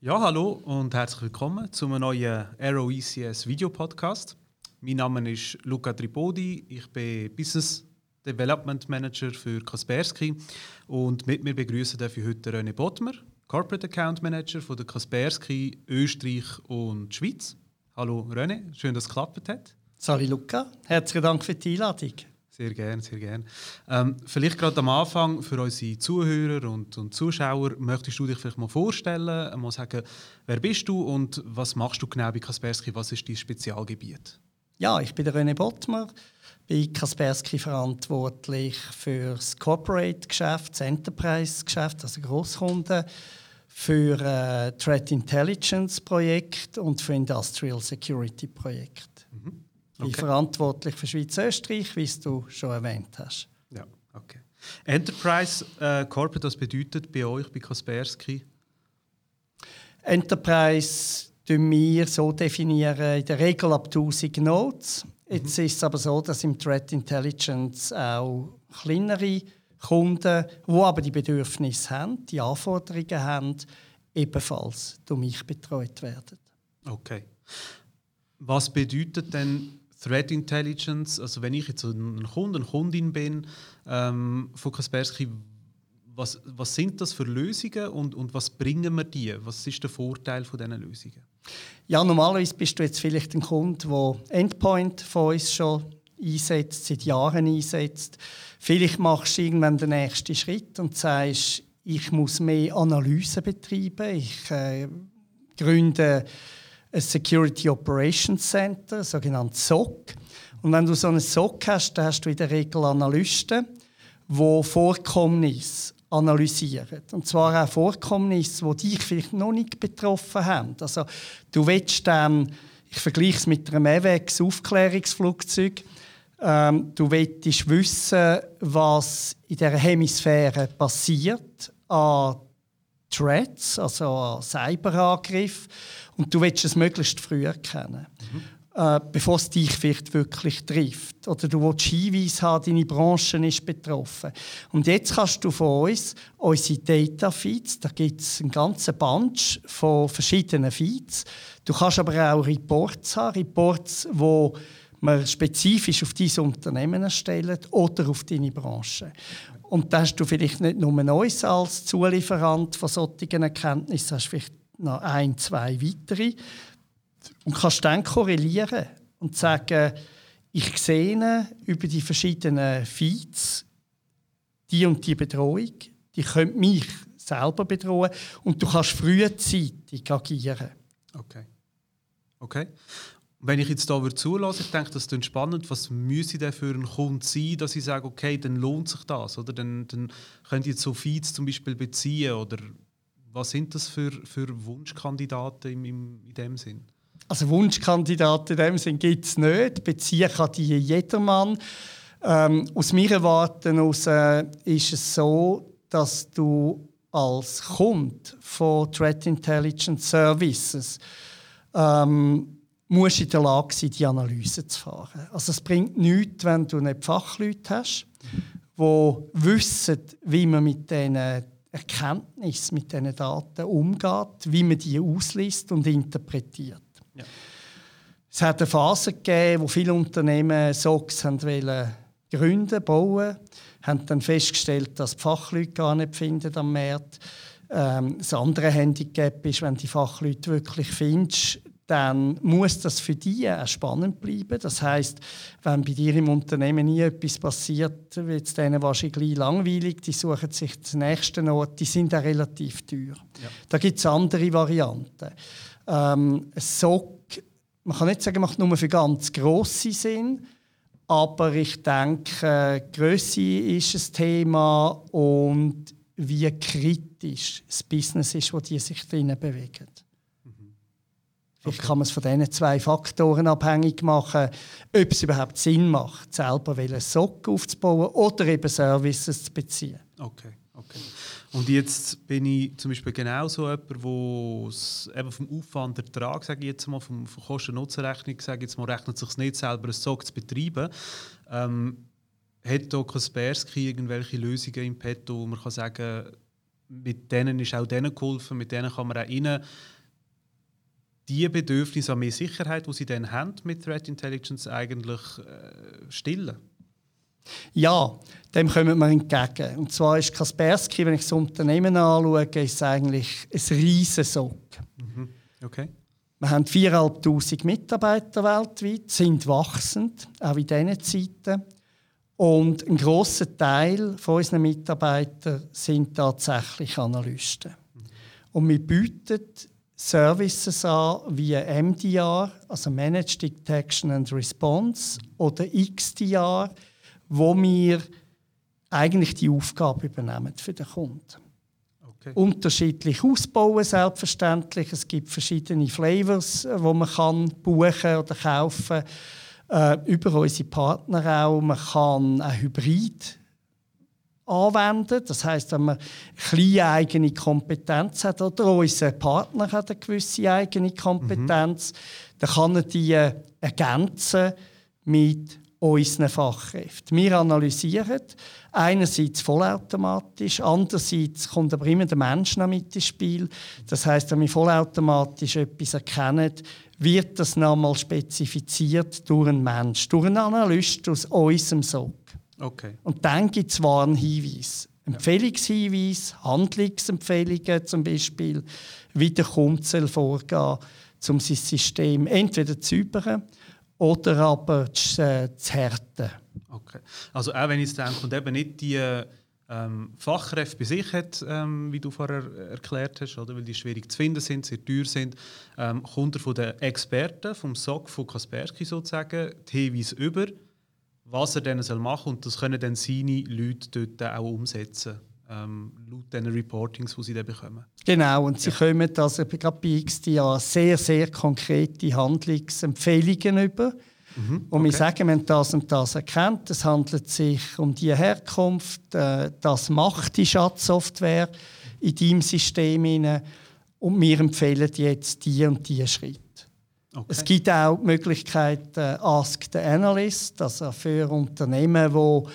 Ja, hallo und herzlich willkommen zu einem neuen Aero ECS Video Podcast. Mein Name ist Luca Tripodi, ich bin Business Development Manager für Kaspersky und mit mir begrüßen darf ich heute René Bottmer, Corporate Account Manager von der Kaspersky Österreich und Schweiz. Hallo René, schön, dass es geklappt hat. Salut Luca, herzlichen Dank für die Einladung. Sehr gerne, sehr gerne. Ähm, vielleicht gerade am Anfang für unsere Zuhörer und, und, Zuschauer, möchtest du dich vielleicht mal vorstellen, mal sagen, wer bist du und was machst du genau bei Kaspersky, was ist dein Spezialgebiet? Ja, ich bin der René Bottmer, bei Kaspersky verantwortlich für das Corporate-Geschäft, das Enterprise-Geschäft, also Grosskunden, für äh, Threat Intelligence-Projekt und für Industrial Security-Projekt. Mhm. Okay. Ich bin verantwortlich für Schweiz-Österreich, wie du schon erwähnt hast. Ja, okay. Enterprise äh, Corporate, das bedeutet bei euch, bei Kaspersky? Enterprise definieren wir so definieren in der Regel ab 1000 Nodes. Jetzt mhm. ist es aber so, dass im Threat Intelligence auch kleinere Kunden, die aber die Bedürfnisse haben, die Anforderungen haben, ebenfalls durch mich betreut werden. Okay. Was bedeutet denn Threat Intelligence, also wenn ich jetzt ein Kunde, eine Kundin bin ähm, von Kaspersky, was, was sind das für Lösungen und, und was bringen wir die? Was ist der Vorteil von diesen Lösungen? Ja, normalerweise bist du jetzt vielleicht ein Kunde, der Endpoint von uns schon einsetzt, seit Jahren einsetzt. Vielleicht machst du irgendwann den nächsten Schritt und sagst, ich muss mehr Analyse betreiben, ich äh, gründe Security Operations Center, sogenanntes SOC. Und wenn du so ein SOC hast, dann hast du in der Regel Analysten, die Vorkommnisse analysieren. Und zwar auch Vorkommnisse, die dich vielleicht noch nicht betroffen haben. Also du willst dann, ich vergleiche es mit einem EVEX Aufklärungsflugzeug, ähm, du willst wissen, was in der Hemisphäre passiert an Threats, also an Cyberangriffen und du willst es möglichst früh erkennen. Mhm. Äh, bevor es dich vielleicht wirklich trifft. Oder du willst Hinweise haben, deine Branche ist betroffen. Und jetzt kannst du von uns unsere Data Feeds, da gibt es einen ganzen Bunch von verschiedenen Feeds. Du kannst aber auch Reports haben, Reports, wo man spezifisch auf dein Unternehmen erstellen oder auf deine Branche. Und da hast du vielleicht nicht nur uns als Zulieferant von solchen Erkenntnissen, hast vielleicht noch ein, zwei weitere und kannst dann korrelieren und sagen, ich sehe über die verschiedenen Feeds die und die Bedrohung, die könnte mich selber bedrohen und du kannst frühzeitig agieren. Okay. Okay. Wenn ich jetzt hier zulasse, ich denke, das ist spannend. Was müsste denn für einen Kunden sein, dass ich sage, okay, dann lohnt sich das? Oder dann, dann könnt ihr so Feeds zum Beispiel beziehen? Oder was sind das für, für Wunschkandidaten im, im, in dem Sinn? Also Wunschkandidaten in dem Sinn gibt es nicht. Beziehen kann die jedermann. Ähm, aus meiner Warte aus, äh, ist es so, dass du als Kunde von Threat Intelligence Services ähm, musst in der Lage sein, die Analyse zu fahren. Also es bringt nichts, wenn du nicht Fachleute hast, die wissen, wie man mit diesen Erkenntnissen, mit diesen Daten umgeht, wie man die ausliest und interpretiert. Ja. Es hat eine Phase gegeben, wo viele Unternehmen SOCs wollen gründen, bauen, haben dann festgestellt, dass die Fachleute gar nicht finden am Markt. Ähm, das andere Handicap ist, wenn die Fachleute wirklich findest, dann muss das für die auch spannend bleiben. Das heißt, wenn bei dir im Unternehmen nie etwas passiert, wird es denen wahrscheinlich langweilig. Die suchen sich den nächsten Ort. Die sind auch relativ teuer. Ja. Da gibt es andere Varianten. Ähm, SOC, man kann nicht sagen, macht nur für ganz grosse Sinn, aber ich denke, Größe ist ein Thema und wie kritisch das Business ist, wo die sich drinnen bewegen. Vielleicht kann man es von diesen zwei Faktoren abhängig machen, ob es überhaupt Sinn macht, selber einen Sock aufzubauen oder eben Services zu beziehen. Okay, okay. Und jetzt bin ich zum Beispiel genau so jemand, wo eben vom Aufwand Ertrag, sage ich jetzt mal, vom, Kosten-Nutzen-Rechnung, sage jetzt mal, rechnet sich nicht selber einen Sock zu betreiben. Ähm, hat hier Kaspersky irgendwelche Lösungen im Petto, wo man kann sagen mit denen ist auch denen geholfen, mit denen kann man auch ihnen die Bedürfnisse an mehr Sicherheit, die sie dann haben mit Threat Intelligence, eigentlich äh, stillen? Ja, dem kommen wir entgegen. Und zwar ist Kaspersky, wenn ich das Unternehmen anschaue, ist eigentlich ein riesiges Sog. Mhm. Okay. Wir haben 4'500 Mitarbeiter weltweit, sind wachsend, auch in diesen Zeiten. Und ein grosser Teil von unseren Mitarbeitern sind tatsächlich Analysten. Und wir bieten Services an wie MDR, also Managed Detection and Response, oder XDR, wo wir eigentlich die Aufgabe übernehmen für den Kunden. Okay. Unterschiedlich ausbauen, selbstverständlich. Es gibt verschiedene Flavors, äh, wo man kann buchen oder kaufen äh, über unsere Partner auch. Man kann ein Hybrid anwenden. Das heißt, wenn man kleine eigene Kompetenz hat oder unser Partner hat eine gewisse eigene Kompetenz, mhm. dann kann er die äh, ergänzen mit unseren Fachkräften. Wir analysieren einerseits vollautomatisch, andererseits kommt aber immer der Mensch noch mit ins Spiel. Das heißt, wenn wir vollautomatisch etwas erkennen, wird das nochmal spezifiziert durch einen Mensch, durch einen Analyst aus unserem SOG. Okay. Und dann gibt es Warnhinweise. Empfehlungshinweise, Handlungsempfehlungen zum Beispiel, wie der Kunde vorgehen um sein System entweder zu üben oder aber zu, äh, zu härten. Okay. Also auch wenn jetzt der Kunde eben nicht die ähm, Fachkräfte bei sich hat, ähm, wie du vorher erklärt hast, oder? weil die schwierig zu finden sind, sehr teuer sind, ähm, kommt er von den Experten, vom SOC, von Kaspersky sozusagen, die Hinweise über, was er dann machen soll und das können dann seine Leute dort auch umsetzen ähm, laut den Reportings, die sie dann bekommen. Genau, und sie ja. kommen also gerade bei XDA sehr, sehr konkrete Handlungsempfehlungen über. Mhm, und wir sagen, wir haben das und das erkannt. Es handelt sich um die Herkunft, äh, das macht die Schatzsoftware in deinem System. Rein. Und wir empfehlen jetzt die und die Schritte. Okay. Es gibt auch die Möglichkeit, äh, Ask the Analyst, also für Unternehmen, die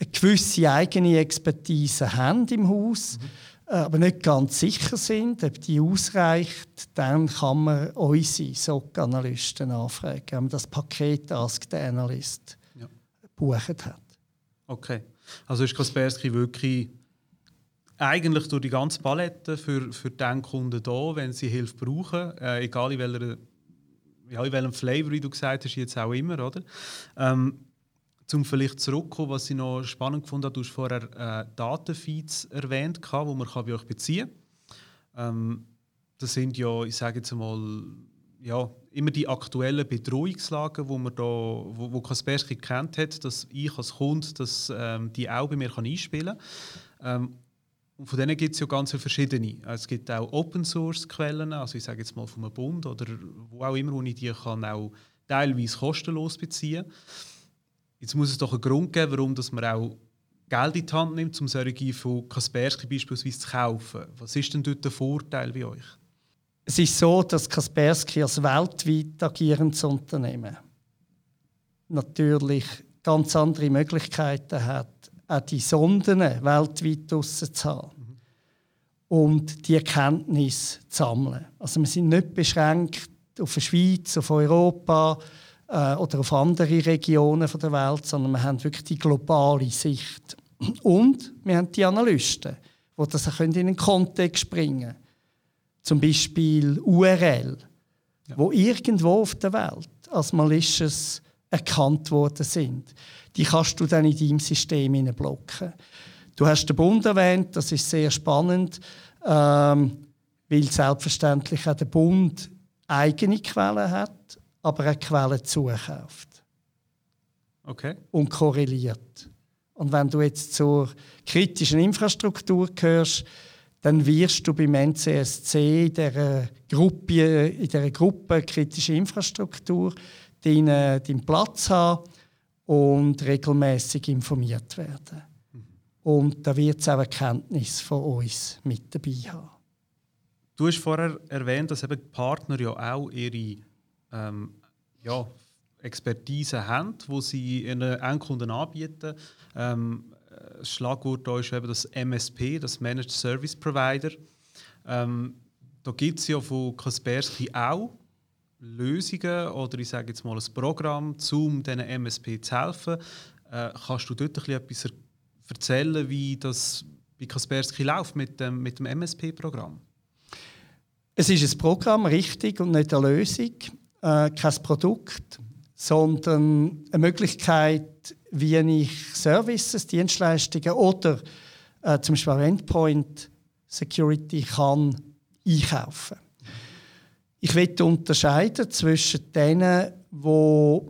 eine gewisse eigene Expertise haben im Haus, mhm. aber nicht ganz sicher sind, ob die ausreicht, dann kann man unsere SOC-Analysten anfragen, wenn man das Paket Ask the Analyst ja. gebucht hat. Okay. Also ist Kaspersky wirklich eigentlich durch die ganze Palette für, für den Kunden da, wenn sie Hilfe brauchen, äh, egal in, welcher, ja, in welchem Flavor, wie du gesagt hast, jetzt auch immer, oder? Ähm, zum vielleicht zurückkommen, was ich noch spannend habe, du hast vorher äh, Datenfeeds erwähnt, die man bei euch beziehen kann. Ähm, das sind ja, ich sage jetzt mal, ja, immer die aktuellen Bedrohungslagen, wo man da, wo, wo Kaspersky kennt hat, dass ich als Kunde das, ähm, die auch bei mir kann einspielen kann. Ähm, und von denen gibt es ja ganz verschiedene. Es gibt auch Open Source Quellen, also ich sage jetzt mal vom Bund oder wo auch immer, wo ich die kann auch teilweise kostenlos beziehen. Jetzt muss es doch einen Grund geben, warum dass man auch Geld in die Hand nimmt, um solche von Kaspersky beispielsweise zu kaufen. Was ist denn dort der Vorteil bei euch? Es ist so, dass Kaspersky als weltweit agierendes Unternehmen natürlich ganz andere Möglichkeiten hat, auch die Sonden weltweit draussen zu haben und die Erkenntnis zu sammeln. Also wir sind nicht beschränkt auf die Schweiz, auf Europa, äh, oder auf andere Regionen der Welt, sondern wir haben wirklich die globale Sicht. Und wir haben die Analysten, die das in einen Kontext bringen können. Zum Beispiel URL, ja. wo irgendwo auf der Welt als Malicious erkannt worden sind. Die kannst du dann in deinem System blocken. Du hast den Bund erwähnt, das ist sehr spannend, ähm, weil selbstverständlich auch der Bund eigene Quellen hat aber eine Quelle zukauft. Okay. Und korreliert. Und wenn du jetzt zur kritischen Infrastruktur gehörst, dann wirst du beim NCSC in dieser Gruppe, in dieser Gruppe kritische Infrastruktur deinen, deinen Platz haben und regelmäßig informiert werden. Mhm. Und da wird es auch Erkenntnis von uns mit dabei haben. Du hast vorher erwähnt, dass eben Partner ja auch ihre ähm, ja, Expertise haben, die sie ihren Endkunden anbieten. Ähm, das Schlagwort da ist eben das MSP, das Managed Service Provider. Ähm, da gibt es ja von Kaspersky auch Lösungen oder ich sage jetzt mal ein Programm, um diesen MSP zu helfen. Äh, kannst du dort etwas erzählen, wie das bei Kaspersky läuft mit dem, mit dem MSP-Programm? Es ist ein Programm, richtig, und nicht eine Lösung, äh, kein Produkt, sondern eine Möglichkeit, wie ich Services, Dienstleistungen oder äh, zum Beispiel Endpoint Security kann einkaufen. Ich will unterscheiden zwischen denen, die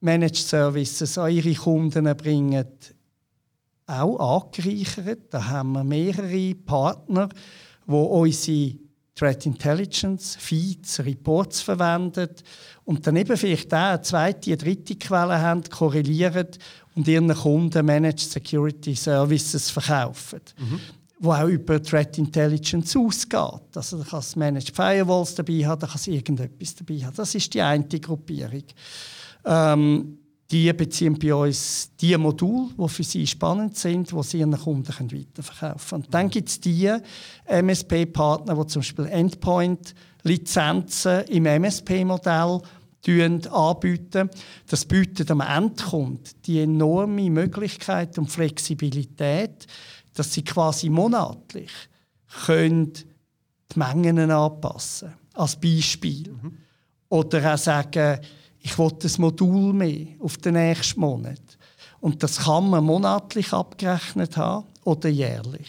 Managed Services an ihre Kunden bringen, auch angereichert. Da haben wir mehrere Partner, die unsere Threat Intelligence, Feeds, Reports verwenden und dann eben vielleicht auch eine zweite, eine dritte Quelle haben, korrelieren und ihren Kunden Managed Security Services verkaufen. Mhm. Wo auch über Threat Intelligence ausgeht. Also da kann es Managed Firewalls dabei haben, da kann es irgendetwas dabei haben. Das ist die eine Gruppierung. Ähm, die beziehen bei uns die Module, die für sie spannend sind, die sie ihren Kunden weiterverkaufen können. Dann gibt es die MSP-Partner, die zum Beispiel Endpoint-Lizenzen im MSP-Modell anbieten. Das bietet am Endkunden die enorme Möglichkeit und Flexibilität, dass sie quasi monatlich können die Mengen anpassen Als Beispiel. Mhm. Oder auch sagen, ich will das Modul mehr auf den nächsten Monat. Und das kann man monatlich abgerechnet haben oder jährlich.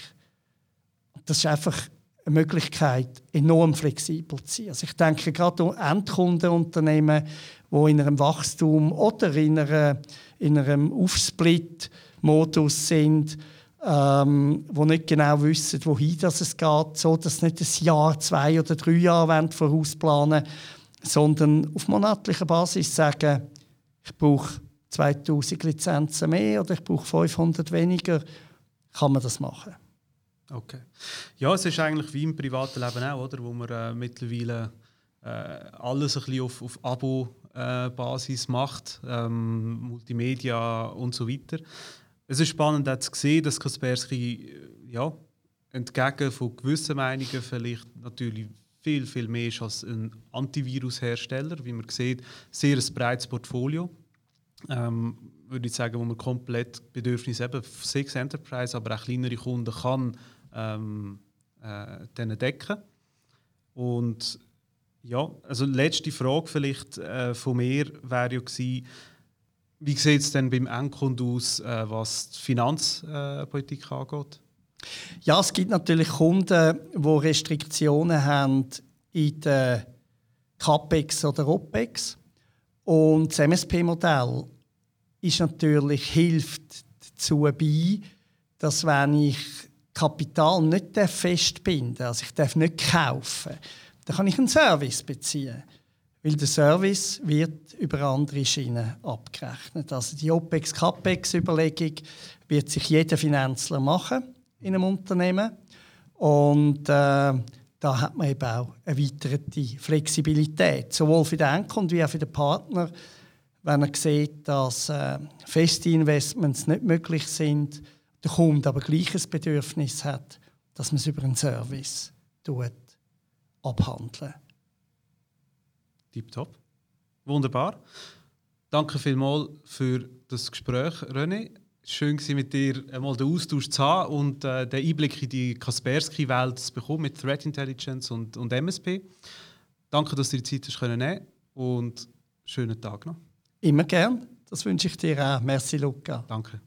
Das ist einfach eine Möglichkeit, enorm flexibel zu sein. Also ich denke gerade an Endkundenunternehmen, die in einem Wachstum oder in, einer, in einem Aufsplit-Modus sind, ähm, wo nicht genau wissen, wohin das es geht, so dass nicht ein Jahr, zwei oder drei Jahre vorausplanen sondern auf monatlicher Basis sagen, ich brauche 2000 Lizenzen mehr oder ich brauche 500 weniger, kann man das machen. Okay. Ja, es ist eigentlich wie im privaten Leben auch, oder? wo man äh, mittlerweile äh, alles ein bisschen auf, auf Abo-Basis äh, macht, ähm, Multimedia und so weiter. Es ist spannend auch zu sehen, dass Kaspersky äh, ja, entgegen von gewissen Meinungen vielleicht natürlich viel, viel mehr ist als ein Antivirus-Hersteller. Wie man sieht, sehr ein breites Portfolio. Ähm, würde ich sagen, wo man komplett Bedürfnisse eben Six Enterprise, aber auch kleinere Kunden kann ähm, äh, decken. Und ja, also letzte Frage vielleicht äh, von mir wäre ja gewesen, wie sieht es denn beim Endkunden aus, äh, was die Finanzpolitik angeht? Ja, es gibt natürlich Kunden, die Restriktionen haben in der CAPEX oder OPEX. Und das MSP-Modell ist natürlich hilft dazu bei, dass wenn ich Kapital nicht festbinden darf, also ich darf nicht kaufen, dann kann ich einen Service beziehen. Weil der Service wird über andere Schienen abgerechnet. Also die OPEX-CAPEX-Überlegung wird sich jeder Finanzler machen in einem Unternehmen. Und äh, da hat man eben auch erweiterte Flexibilität, sowohl für den Endkunden wie auch für den Partner, wenn er sieht, dass äh, feste Investments nicht möglich sind, der Kunde aber gleiches Bedürfnis hat, dass man es über einen Service tut, abhandeln. Tipptopp. Wunderbar. Danke vielmals für das Gespräch, René schön gewesen, mit dir einmal den Austausch zu haben und äh, den Einblick in die Kaspersky-Welt zu bekommen mit Threat Intelligence und, und MSP. Danke, dass du dir die Zeit hast können nehmen und schönen Tag noch. Immer gern. Das wünsche ich dir auch. Merci, Luca. Danke.